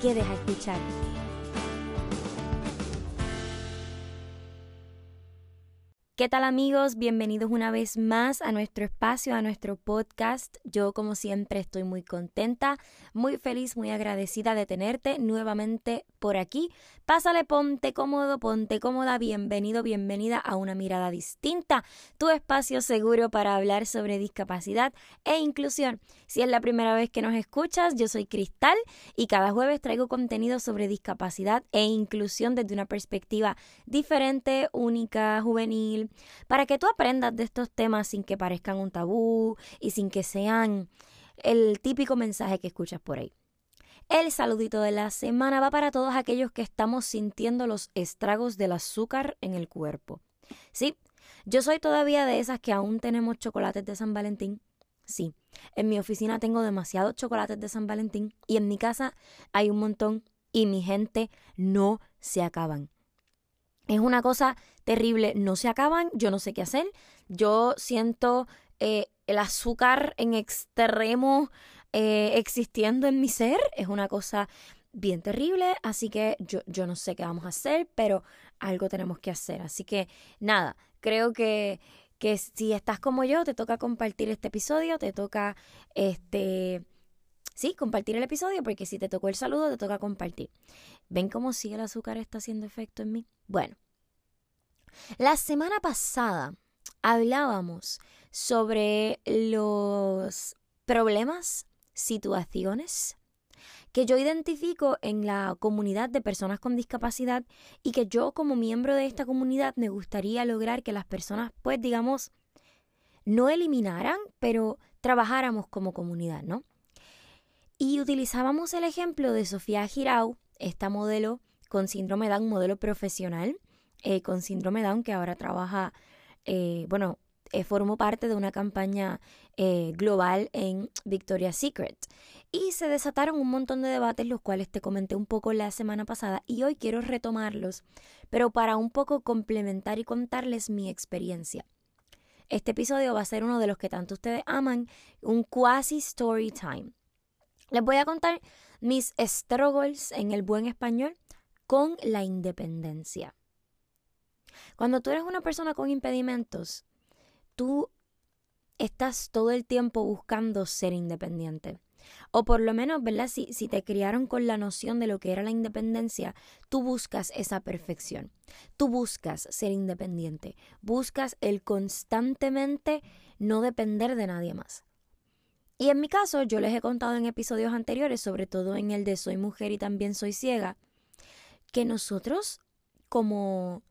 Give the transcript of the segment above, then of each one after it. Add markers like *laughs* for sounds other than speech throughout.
quedes a escuchar. ¿Qué tal amigos? Bienvenidos una vez más a nuestro espacio, a nuestro podcast. Yo como siempre estoy muy contenta, muy feliz, muy agradecida de tenerte nuevamente por aquí. Pásale, ponte cómodo, ponte cómoda, bienvenido, bienvenida a una mirada distinta, tu espacio seguro para hablar sobre discapacidad e inclusión. Si es la primera vez que nos escuchas, yo soy Cristal y cada jueves traigo contenido sobre discapacidad e inclusión desde una perspectiva diferente, única, juvenil para que tú aprendas de estos temas sin que parezcan un tabú y sin que sean el típico mensaje que escuchas por ahí. El saludito de la semana va para todos aquellos que estamos sintiendo los estragos del azúcar en el cuerpo. Sí, yo soy todavía de esas que aún tenemos chocolates de San Valentín. Sí, en mi oficina tengo demasiados chocolates de San Valentín y en mi casa hay un montón y mi gente no se acaban. Es una cosa terrible, no se acaban, yo no sé qué hacer, yo siento eh, el azúcar en extremo eh, existiendo en mi ser, es una cosa bien terrible, así que yo, yo no sé qué vamos a hacer, pero algo tenemos que hacer. Así que nada, creo que, que si estás como yo, te toca compartir este episodio, te toca este sí, compartir el episodio, porque si te tocó el saludo, te toca compartir. ¿Ven cómo sigue el azúcar está haciendo efecto en mí? Bueno, la semana pasada hablábamos sobre los problemas, situaciones que yo identifico en la comunidad de personas con discapacidad y que yo como miembro de esta comunidad me gustaría lograr que las personas, pues digamos, no eliminaran, pero trabajáramos como comunidad, ¿no? Y utilizábamos el ejemplo de Sofía Girau, esta modelo con síndrome Down, modelo profesional eh, con síndrome Down, que ahora trabaja, eh, bueno, eh, formó parte de una campaña global en Victoria's Secret. Y se desataron un montón de debates, los cuales te comenté un poco la semana pasada, y hoy quiero retomarlos, pero para un poco complementar y contarles mi experiencia. Este episodio va a ser uno de los que tanto ustedes aman, un quasi story time. Les voy a contar mis struggles en el buen español con la independencia. Cuando tú eres una persona con impedimentos, tú estás todo el tiempo buscando ser independiente. O por lo menos, ¿verdad? Si, si te criaron con la noción de lo que era la independencia, tú buscas esa perfección. Tú buscas ser independiente. Buscas el constantemente no depender de nadie más. Y en mi caso, yo les he contado en episodios anteriores, sobre todo en el de Soy mujer y también soy ciega, que nosotros como...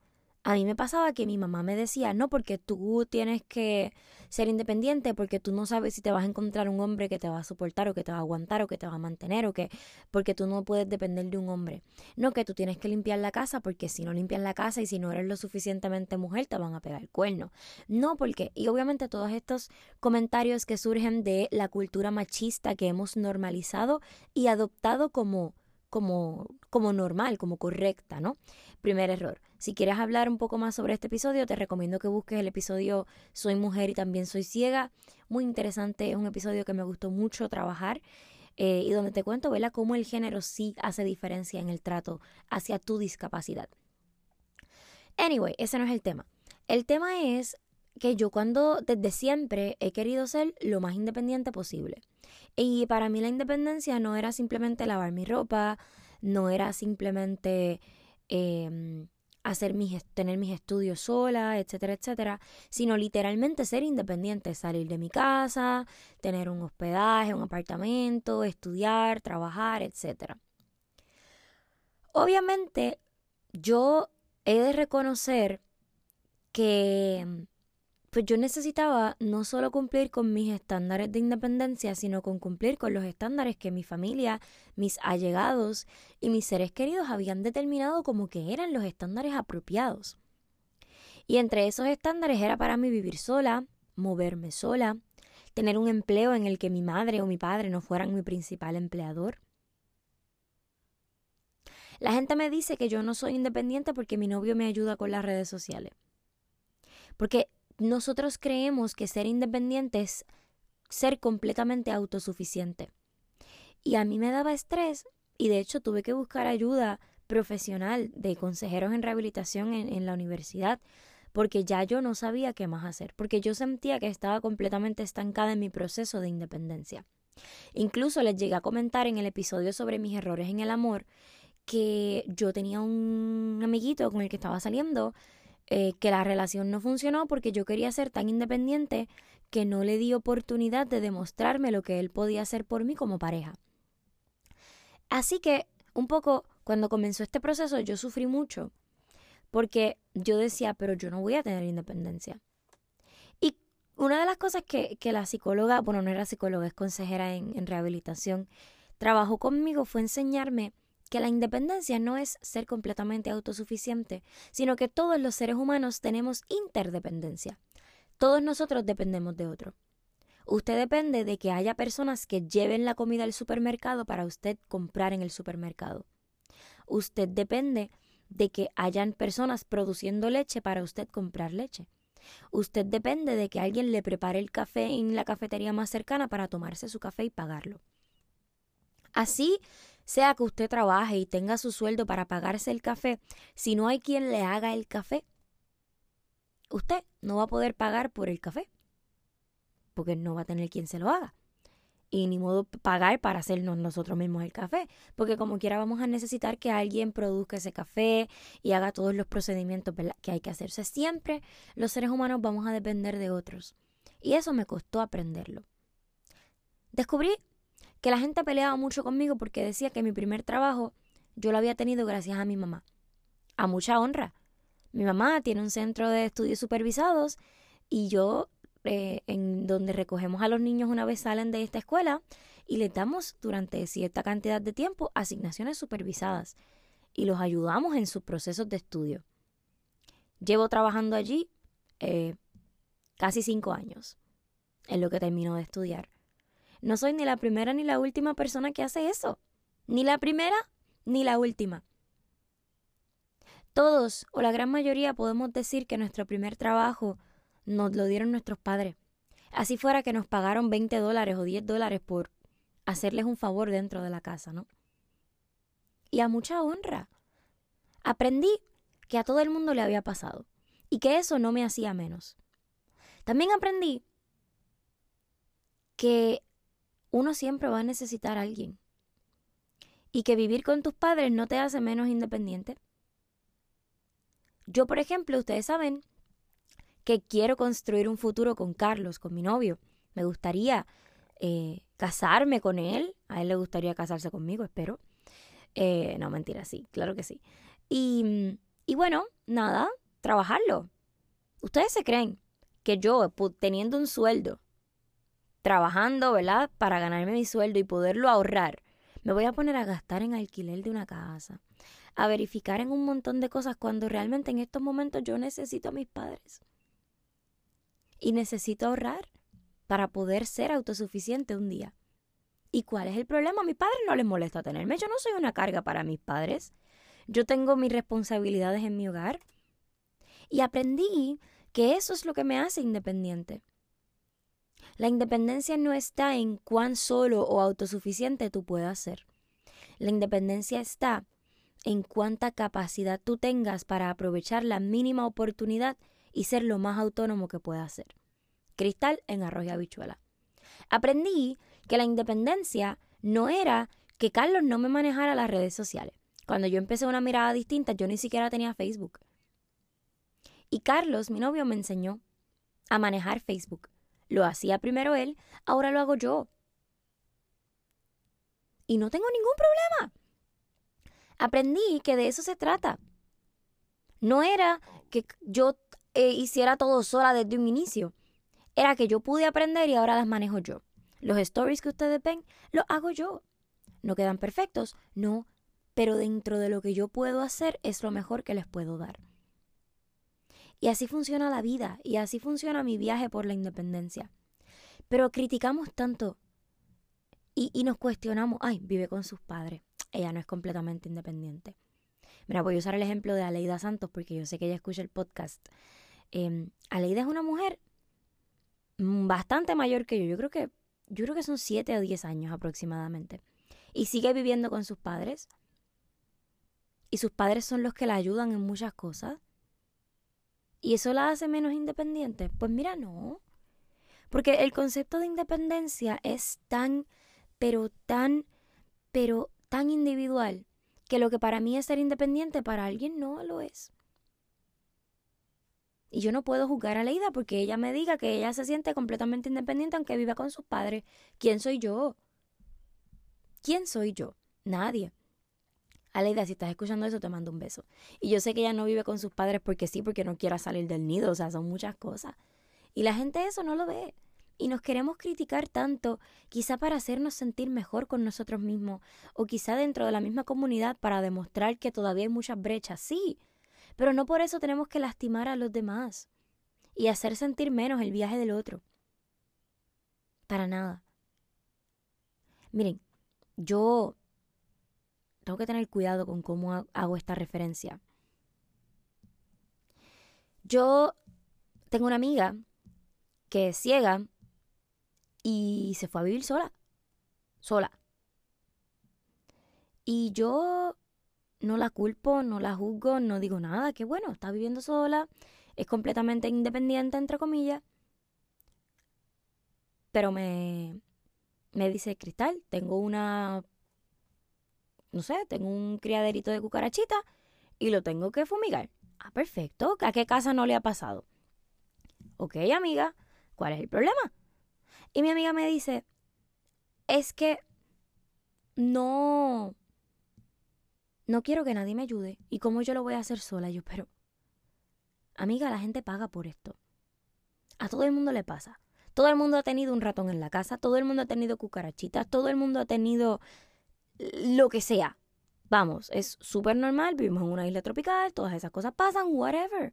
A mí me pasaba que mi mamá me decía, no, porque tú tienes que ser independiente, porque tú no sabes si te vas a encontrar un hombre que te va a soportar o que te va a aguantar o que te va a mantener o que, porque tú no puedes depender de un hombre. No, que tú tienes que limpiar la casa, porque si no limpias la casa y si no eres lo suficientemente mujer, te van a pegar el cuerno. No, porque, y obviamente todos estos comentarios que surgen de la cultura machista que hemos normalizado y adoptado como como, como normal, como correcta, ¿no? Primer error. Si quieres hablar un poco más sobre este episodio, te recomiendo que busques el episodio Soy mujer y también soy ciega. Muy interesante, es un episodio que me gustó mucho trabajar eh, y donde te cuento, ¿verdad?, cómo el género sí hace diferencia en el trato hacia tu discapacidad. Anyway, ese no es el tema. El tema es que yo cuando desde siempre he querido ser lo más independiente posible. Y para mí la independencia no era simplemente lavar mi ropa, no era simplemente em, hacer mis, tener mis estudios sola, etcétera, etcétera, sino literalmente ser independiente, salir de mi casa, tener un hospedaje, un apartamento, estudiar, trabajar, etcétera. Obviamente, yo he de reconocer que pues yo necesitaba no solo cumplir con mis estándares de independencia, sino con cumplir con los estándares que mi familia, mis allegados y mis seres queridos habían determinado como que eran los estándares apropiados. Y entre esos estándares era para mí vivir sola, moverme sola, tener un empleo en el que mi madre o mi padre no fueran mi principal empleador. La gente me dice que yo no soy independiente porque mi novio me ayuda con las redes sociales. Porque nosotros creemos que ser independiente es ser completamente autosuficiente. Y a mí me daba estrés y de hecho tuve que buscar ayuda profesional de consejeros en rehabilitación en, en la universidad porque ya yo no sabía qué más hacer, porque yo sentía que estaba completamente estancada en mi proceso de independencia. Incluso les llegué a comentar en el episodio sobre mis errores en el amor que yo tenía un amiguito con el que estaba saliendo eh, que la relación no funcionó porque yo quería ser tan independiente que no le di oportunidad de demostrarme lo que él podía hacer por mí como pareja. Así que, un poco, cuando comenzó este proceso, yo sufrí mucho porque yo decía, pero yo no voy a tener independencia. Y una de las cosas que, que la psicóloga, bueno, no era psicóloga, es consejera en, en rehabilitación, trabajó conmigo fue enseñarme que la independencia no es ser completamente autosuficiente, sino que todos los seres humanos tenemos interdependencia. Todos nosotros dependemos de otro. Usted depende de que haya personas que lleven la comida al supermercado para usted comprar en el supermercado. Usted depende de que hayan personas produciendo leche para usted comprar leche. Usted depende de que alguien le prepare el café en la cafetería más cercana para tomarse su café y pagarlo. Así sea que usted trabaje y tenga su sueldo para pagarse el café, si no hay quien le haga el café, usted no va a poder pagar por el café, porque no va a tener quien se lo haga. Y ni modo pagar para hacernos nosotros mismos el café, porque como quiera vamos a necesitar que alguien produzca ese café y haga todos los procedimientos que hay que hacerse. siempre los seres humanos vamos a depender de otros. Y eso me costó aprenderlo. Descubrí que la gente peleaba mucho conmigo porque decía que mi primer trabajo yo lo había tenido gracias a mi mamá. A mucha honra. Mi mamá tiene un centro de estudios supervisados y yo, eh, en donde recogemos a los niños una vez salen de esta escuela y les damos durante cierta cantidad de tiempo asignaciones supervisadas y los ayudamos en sus procesos de estudio. Llevo trabajando allí eh, casi cinco años en lo que termino de estudiar. No soy ni la primera ni la última persona que hace eso. Ni la primera ni la última. Todos o la gran mayoría podemos decir que nuestro primer trabajo nos lo dieron nuestros padres. Así fuera que nos pagaron 20 dólares o 10 dólares por hacerles un favor dentro de la casa, ¿no? Y a mucha honra. Aprendí que a todo el mundo le había pasado y que eso no me hacía menos. También aprendí que uno siempre va a necesitar a alguien. Y que vivir con tus padres no te hace menos independiente. Yo, por ejemplo, ustedes saben que quiero construir un futuro con Carlos, con mi novio. Me gustaría eh, casarme con él. A él le gustaría casarse conmigo, espero. Eh, no, mentira, sí, claro que sí. Y, y bueno, nada, trabajarlo. Ustedes se creen que yo, teniendo un sueldo trabajando, ¿verdad? Para ganarme mi sueldo y poderlo ahorrar, me voy a poner a gastar en alquiler de una casa, a verificar en un montón de cosas cuando realmente en estos momentos yo necesito a mis padres. Y necesito ahorrar para poder ser autosuficiente un día. ¿Y cuál es el problema? A mis padres no les molesta tenerme. Yo no soy una carga para mis padres. Yo tengo mis responsabilidades en mi hogar. Y aprendí que eso es lo que me hace independiente. La independencia no está en cuán solo o autosuficiente tú puedas ser. La independencia está en cuánta capacidad tú tengas para aprovechar la mínima oportunidad y ser lo más autónomo que puedas ser. Cristal en arroz y habichuela. Aprendí que la independencia no era que Carlos no me manejara las redes sociales. Cuando yo empecé una mirada distinta, yo ni siquiera tenía Facebook. Y Carlos, mi novio, me enseñó a manejar Facebook. Lo hacía primero él, ahora lo hago yo. Y no tengo ningún problema. Aprendí que de eso se trata. No era que yo eh, hiciera todo sola desde un inicio. Era que yo pude aprender y ahora las manejo yo. Los stories que ustedes ven, los hago yo. No quedan perfectos, no, pero dentro de lo que yo puedo hacer es lo mejor que les puedo dar. Y así funciona la vida y así funciona mi viaje por la independencia. Pero criticamos tanto y, nos cuestionamos, ay, vive con sus padres, ella no es completamente independiente. Mira, voy a usar el ejemplo de Aleida Santos porque yo sé que ella escucha el podcast. Eh, Aleida es una mujer bastante mayor que yo. Yo creo que, yo creo que son 7 o 10 años aproximadamente. Y sigue viviendo con sus padres. Y sus padres son los que la ayudan en muchas cosas. ¿Y eso la hace menos independiente? Pues mira, no. Porque el concepto de independencia es tan, pero tan, pero tan individual que lo que para mí es ser independiente, para alguien no lo es. Y yo no puedo juzgar a Leida porque ella me diga que ella se siente completamente independiente aunque viva con sus padres. ¿Quién soy yo? ¿Quién soy yo? Nadie. Aleida, si estás escuchando eso, te mando un beso. Y yo sé que ella no vive con sus padres porque sí, porque no quiera salir del nido, o sea, son muchas cosas. Y la gente eso no lo ve. Y nos queremos criticar tanto, quizá para hacernos sentir mejor con nosotros mismos, o quizá dentro de la misma comunidad para demostrar que todavía hay muchas brechas, sí, pero no por eso tenemos que lastimar a los demás y hacer sentir menos el viaje del otro. Para nada. Miren, yo tengo que tener cuidado con cómo hago esta referencia. Yo tengo una amiga que es ciega y se fue a vivir sola. Sola. Y yo no la culpo, no la juzgo, no digo nada, que bueno, está viviendo sola, es completamente independiente, entre comillas. Pero me, me dice, Cristal, tengo una no sé, tengo un criaderito de cucarachita y lo tengo que fumigar. Ah, perfecto. ¿A qué casa no le ha pasado? Ok, amiga, ¿cuál es el problema? Y mi amiga me dice, es que no, no quiero que nadie me ayude. ¿Y cómo yo lo voy a hacer sola? Yo, pero, amiga, la gente paga por esto. A todo el mundo le pasa. Todo el mundo ha tenido un ratón en la casa, todo el mundo ha tenido cucarachitas, todo el mundo ha tenido lo que sea. Vamos, es súper normal, vivimos en una isla tropical, todas esas cosas pasan, whatever.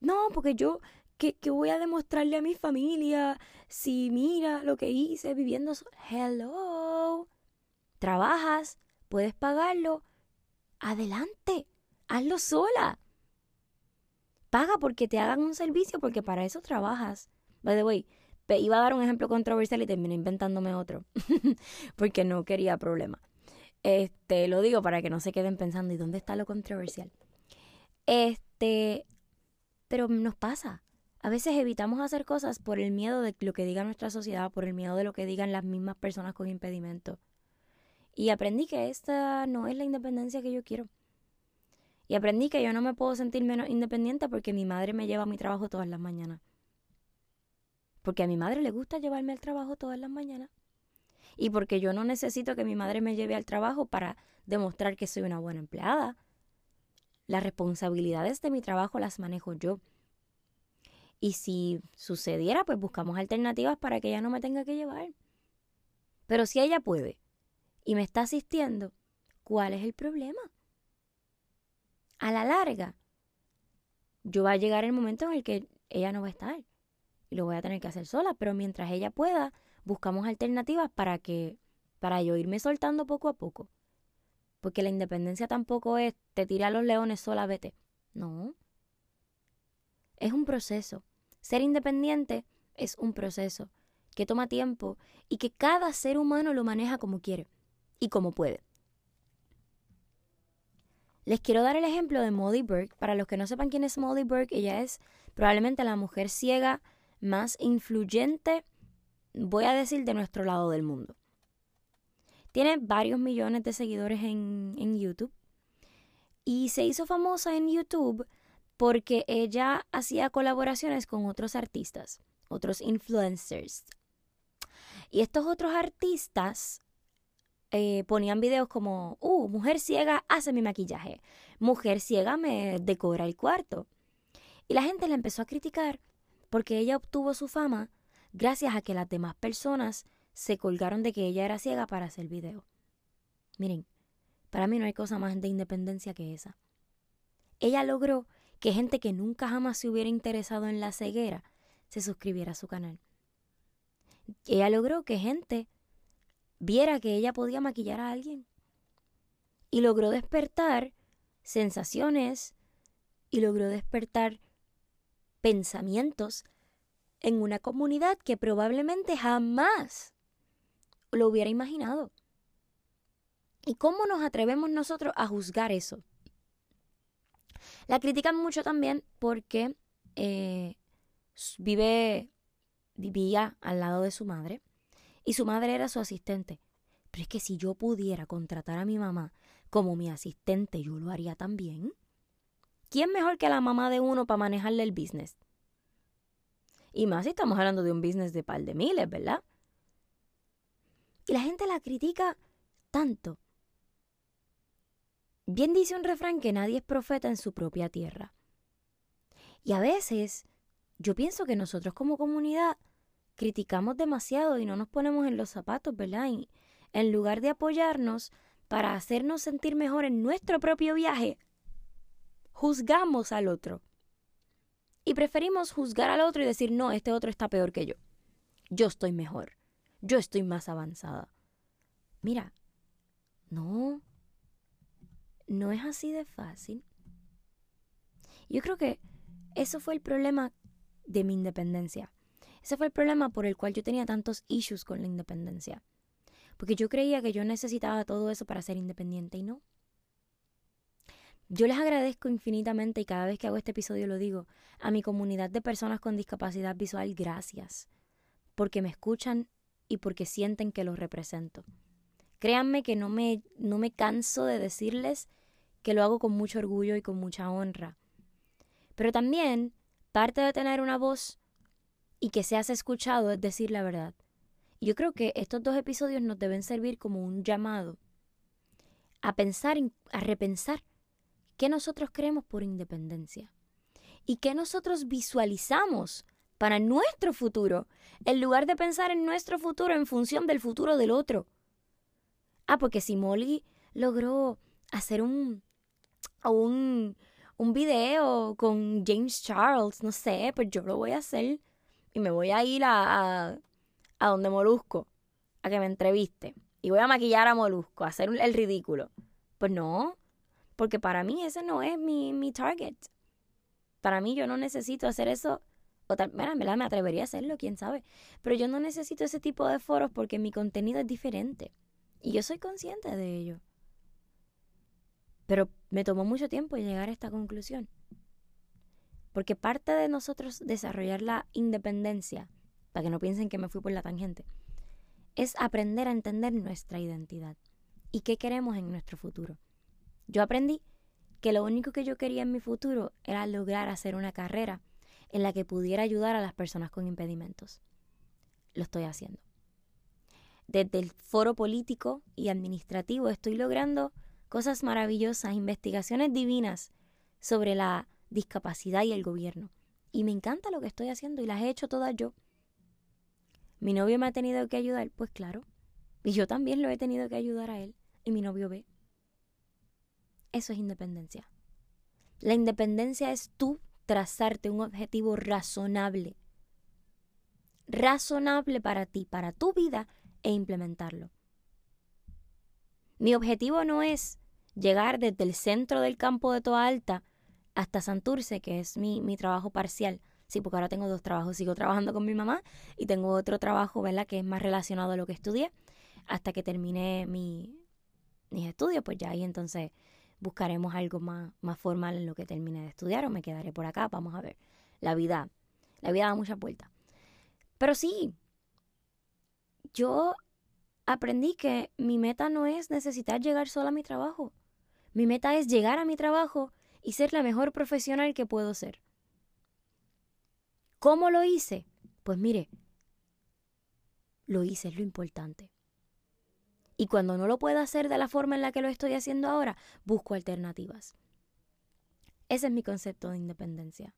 No, porque yo, ¿qué, voy a demostrarle a mi familia si mira lo que hice viviendo? Hello. Trabajas, puedes pagarlo. Adelante, hazlo sola. Paga porque te hagan un servicio, porque para eso trabajas. By the way, Iba a dar un ejemplo controversial y terminé inventándome otro, *laughs* porque no quería problema. Este, lo digo para que no se queden pensando, ¿y dónde está lo controversial? Este, pero nos pasa. A veces evitamos hacer cosas por el miedo de lo que diga nuestra sociedad, por el miedo de lo que digan las mismas personas con impedimento. Y aprendí que esta no es la independencia que yo quiero. Y aprendí que yo no me puedo sentir menos independiente porque mi madre me lleva a mi trabajo todas las mañanas. Porque a mi madre le gusta llevarme al trabajo todas las mañanas. Y porque yo no necesito que mi madre me lleve al trabajo para demostrar que soy una buena empleada. Las responsabilidades de mi trabajo las manejo yo. Y si sucediera, pues buscamos alternativas para que ella no me tenga que llevar. Pero si ella puede y me está asistiendo, ¿cuál es el problema? A la larga, yo va a llegar el momento en el que ella no va a estar lo voy a tener que hacer sola, pero mientras ella pueda, buscamos alternativas para que para yo irme soltando poco a poco. Porque la independencia tampoco es te tira a los leones sola, vete. No. Es un proceso. Ser independiente es un proceso que toma tiempo y que cada ser humano lo maneja como quiere y como puede. Les quiero dar el ejemplo de Molly Burke. Para los que no sepan quién es Molly Burke, ella es probablemente la mujer ciega más influyente, voy a decir, de nuestro lado del mundo. Tiene varios millones de seguidores en, en YouTube y se hizo famosa en YouTube porque ella hacía colaboraciones con otros artistas, otros influencers. Y estos otros artistas eh, ponían videos como, uh, mujer ciega hace mi maquillaje, mujer ciega me decora el cuarto. Y la gente la empezó a criticar porque ella obtuvo su fama gracias a que las demás personas se colgaron de que ella era ciega para hacer video. Miren, para mí no hay cosa más de independencia que esa. Ella logró que gente que nunca jamás se hubiera interesado en la ceguera se suscribiera a su canal. Ella logró que gente viera que ella podía maquillar a alguien. Y logró despertar sensaciones y logró despertar pensamientos en una comunidad que probablemente jamás lo hubiera imaginado. ¿Y cómo nos atrevemos nosotros a juzgar eso? La critican mucho también porque eh, vive, vivía al lado de su madre y su madre era su asistente. Pero es que si yo pudiera contratar a mi mamá como mi asistente, yo lo haría también. ¿Quién mejor que la mamá de uno para manejarle el business? Y más si estamos hablando de un business de par de miles, ¿verdad? Y la gente la critica tanto. Bien dice un refrán que nadie es profeta en su propia tierra. Y a veces yo pienso que nosotros como comunidad criticamos demasiado y no nos ponemos en los zapatos, ¿verdad? Y en lugar de apoyarnos para hacernos sentir mejor en nuestro propio viaje, juzgamos al otro. Y preferimos juzgar al otro y decir, no, este otro está peor que yo. Yo estoy mejor. Yo estoy más avanzada. Mira, no, no es así de fácil. Yo creo que eso fue el problema de mi independencia. Ese fue el problema por el cual yo tenía tantos issues con la independencia. Porque yo creía que yo necesitaba todo eso para ser independiente y no. Yo les agradezco infinitamente y cada vez que hago este episodio lo digo a mi comunidad de personas con discapacidad visual, gracias, porque me escuchan y porque sienten que los represento. Créanme que no me, no me canso de decirles que lo hago con mucho orgullo y con mucha honra. Pero también parte de tener una voz y que seas escuchado es decir la verdad. Yo creo que estos dos episodios nos deben servir como un llamado a pensar, a repensar qué nosotros creemos por independencia y qué nosotros visualizamos para nuestro futuro, en lugar de pensar en nuestro futuro en función del futuro del otro. Ah, porque si Molly logró hacer un, un, un video con James Charles, no sé, pues yo lo voy a hacer y me voy a ir a, a, a donde Molusco, a que me entreviste. Y voy a maquillar a Molusco, a hacer el ridículo. Pues no, porque para mí ese no es mi, mi target. Para mí yo no necesito hacer eso. O tal, mira, me atrevería a hacerlo, quién sabe. Pero yo no necesito ese tipo de foros porque mi contenido es diferente. Y yo soy consciente de ello. Pero me tomó mucho tiempo llegar a esta conclusión. Porque parte de nosotros desarrollar la independencia, para que no piensen que me fui por la tangente, es aprender a entender nuestra identidad y qué queremos en nuestro futuro. Yo aprendí que lo único que yo quería en mi futuro era lograr hacer una carrera en la que pudiera ayudar a las personas con impedimentos. Lo estoy haciendo. Desde el foro político y administrativo estoy logrando cosas maravillosas, investigaciones divinas sobre la discapacidad y el gobierno. Y me encanta lo que estoy haciendo y las he hecho todas yo. ¿Mi novio me ha tenido que ayudar? Pues claro. Y yo también lo he tenido que ayudar a él. Y mi novio ve. Eso es independencia. La independencia es tú trazarte un objetivo razonable. Razonable para ti, para tu vida e implementarlo. Mi objetivo no es llegar desde el centro del campo de Toa Alta hasta Santurce, que es mi, mi trabajo parcial. Sí, porque ahora tengo dos trabajos. Sigo trabajando con mi mamá y tengo otro trabajo, ¿verdad?, que es más relacionado a lo que estudié. Hasta que termine mi, mis estudios, pues ya ahí entonces buscaremos algo más, más formal en lo que termine de estudiar o me quedaré por acá. Vamos a ver. La vida, la vida da muchas vueltas. Pero sí, yo aprendí que mi meta no es necesitar llegar sola a mi trabajo. Mi meta es llegar a mi trabajo y ser la mejor profesional que puedo ser. ¿Cómo lo hice? Pues mire, lo hice, es lo importante. Y cuando no lo puedo hacer de la forma en la que lo estoy haciendo ahora, busco alternativas. Ese es mi concepto de independencia.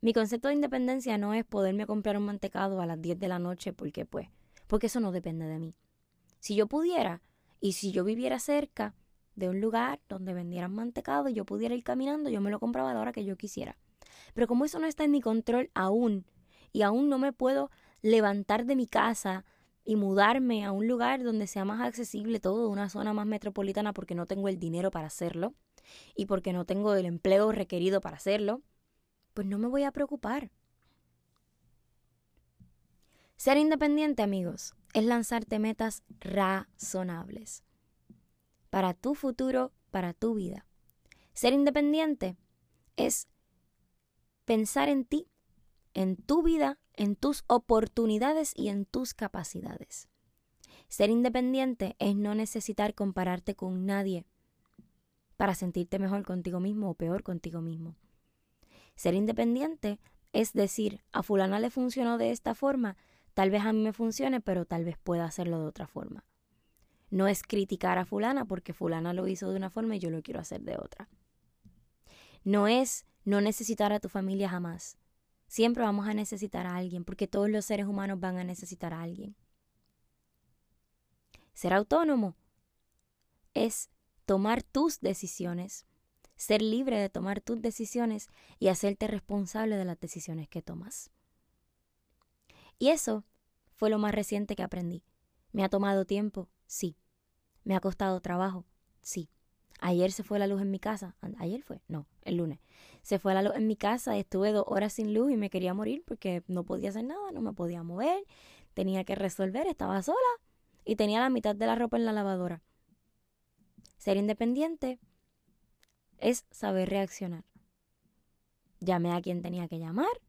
Mi concepto de independencia no es poderme comprar un mantecado a las 10 de la noche porque pues, porque eso no depende de mí. Si yo pudiera y si yo viviera cerca de un lugar donde vendieran mantecado y yo pudiera ir caminando, yo me lo compraba a la hora que yo quisiera. Pero como eso no está en mi control aún y aún no me puedo levantar de mi casa y mudarme a un lugar donde sea más accesible todo, una zona más metropolitana porque no tengo el dinero para hacerlo y porque no tengo el empleo requerido para hacerlo, pues no me voy a preocupar. Ser independiente, amigos, es lanzarte metas razonables para tu futuro, para tu vida. Ser independiente es pensar en ti, en tu vida, en tus oportunidades y en tus capacidades. Ser independiente es no necesitar compararte con nadie para sentirte mejor contigo mismo o peor contigo mismo. Ser independiente es decir, a fulana le funcionó de esta forma, tal vez a mí me funcione, pero tal vez pueda hacerlo de otra forma. No es criticar a fulana porque fulana lo hizo de una forma y yo lo quiero hacer de otra. No es no necesitar a tu familia jamás. Siempre vamos a necesitar a alguien porque todos los seres humanos van a necesitar a alguien. Ser autónomo es tomar tus decisiones ser libre de tomar tus decisiones y hacerte responsable de las decisiones que tomas. Y eso fue lo más reciente que aprendí. ¿Me ha tomado tiempo? Sí. ¿Me ha costado trabajo? Sí. Ayer se fue la luz en mi casa. ¿Ayer fue? No, el lunes. Se fue la luz en mi casa, estuve dos horas sin luz y me quería morir porque no podía hacer nada, no me podía mover, tenía que resolver, estaba sola y tenía la mitad de la ropa en la lavadora. Ser independiente es saber reaccionar. Llamé a quien tenía que llamar,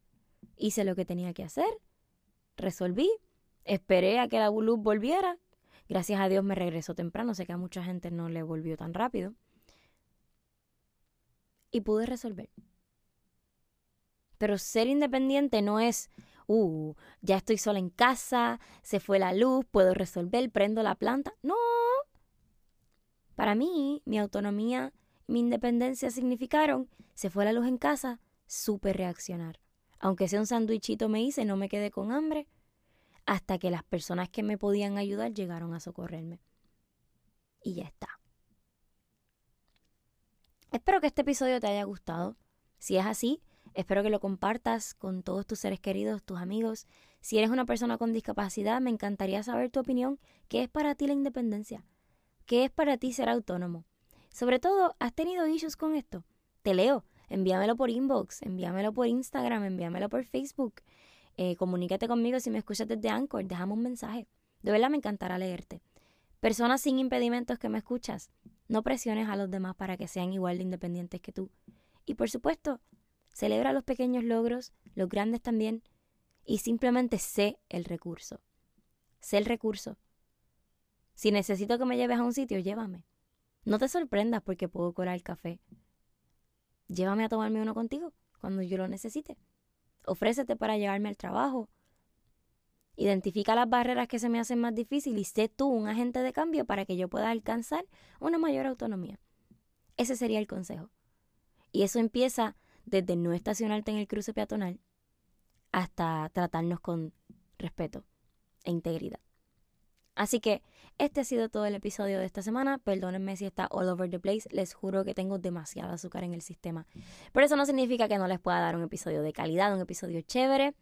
hice lo que tenía que hacer, resolví, esperé a que la luz volviera. Gracias a Dios me regresó temprano, sé que a mucha gente no le volvió tan rápido. Y pude resolver. Pero ser independiente no es, uh, ya estoy sola en casa, se fue la luz, puedo resolver, prendo la planta. No. Para mí, mi autonomía mi independencia significaron, se fue la luz en casa, supe reaccionar. Aunque sea un sandwichito me hice, no me quedé con hambre, hasta que las personas que me podían ayudar llegaron a socorrerme. Y ya está. Espero que este episodio te haya gustado. Si es así, espero que lo compartas con todos tus seres queridos, tus amigos. Si eres una persona con discapacidad, me encantaría saber tu opinión. ¿Qué es para ti la independencia? ¿Qué es para ti ser autónomo? Sobre todo, ¿has tenido issues con esto? Te leo. Envíamelo por inbox, envíamelo por Instagram, envíamelo por Facebook. Eh, comunícate conmigo si me escuchas desde Anchor, déjame un mensaje. De verdad me encantará leerte. Personas sin impedimentos que me escuchas, no presiones a los demás para que sean igual de independientes que tú. Y por supuesto, celebra los pequeños logros, los grandes también, y simplemente sé el recurso. Sé el recurso. Si necesito que me lleves a un sitio, llévame. No te sorprendas porque puedo colar café. Llévame a tomarme uno contigo cuando yo lo necesite. Ofrécete para llevarme al trabajo. Identifica las barreras que se me hacen más difíciles y sé tú un agente de cambio para que yo pueda alcanzar una mayor autonomía. Ese sería el consejo. Y eso empieza desde no estacionarte en el cruce peatonal hasta tratarnos con respeto e integridad. Así que este ha sido todo el episodio de esta semana. Perdónenme si está all over the place. Les juro que tengo demasiado azúcar en el sistema. Pero eso no significa que no les pueda dar un episodio de calidad, un episodio chévere.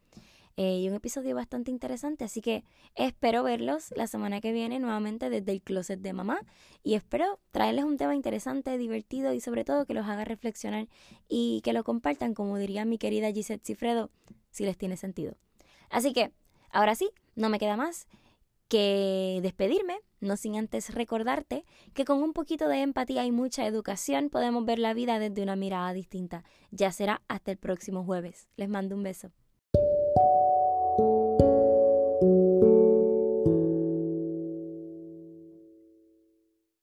Eh, y un episodio bastante interesante. Así que espero verlos la semana que viene nuevamente desde el closet de mamá. Y espero traerles un tema interesante, divertido y sobre todo que los haga reflexionar y que lo compartan, como diría mi querida Gisette Cifredo, si les tiene sentido. Así que, ahora sí, no me queda más que despedirme, no sin antes recordarte que con un poquito de empatía y mucha educación podemos ver la vida desde una mirada distinta. Ya será hasta el próximo jueves. Les mando un beso.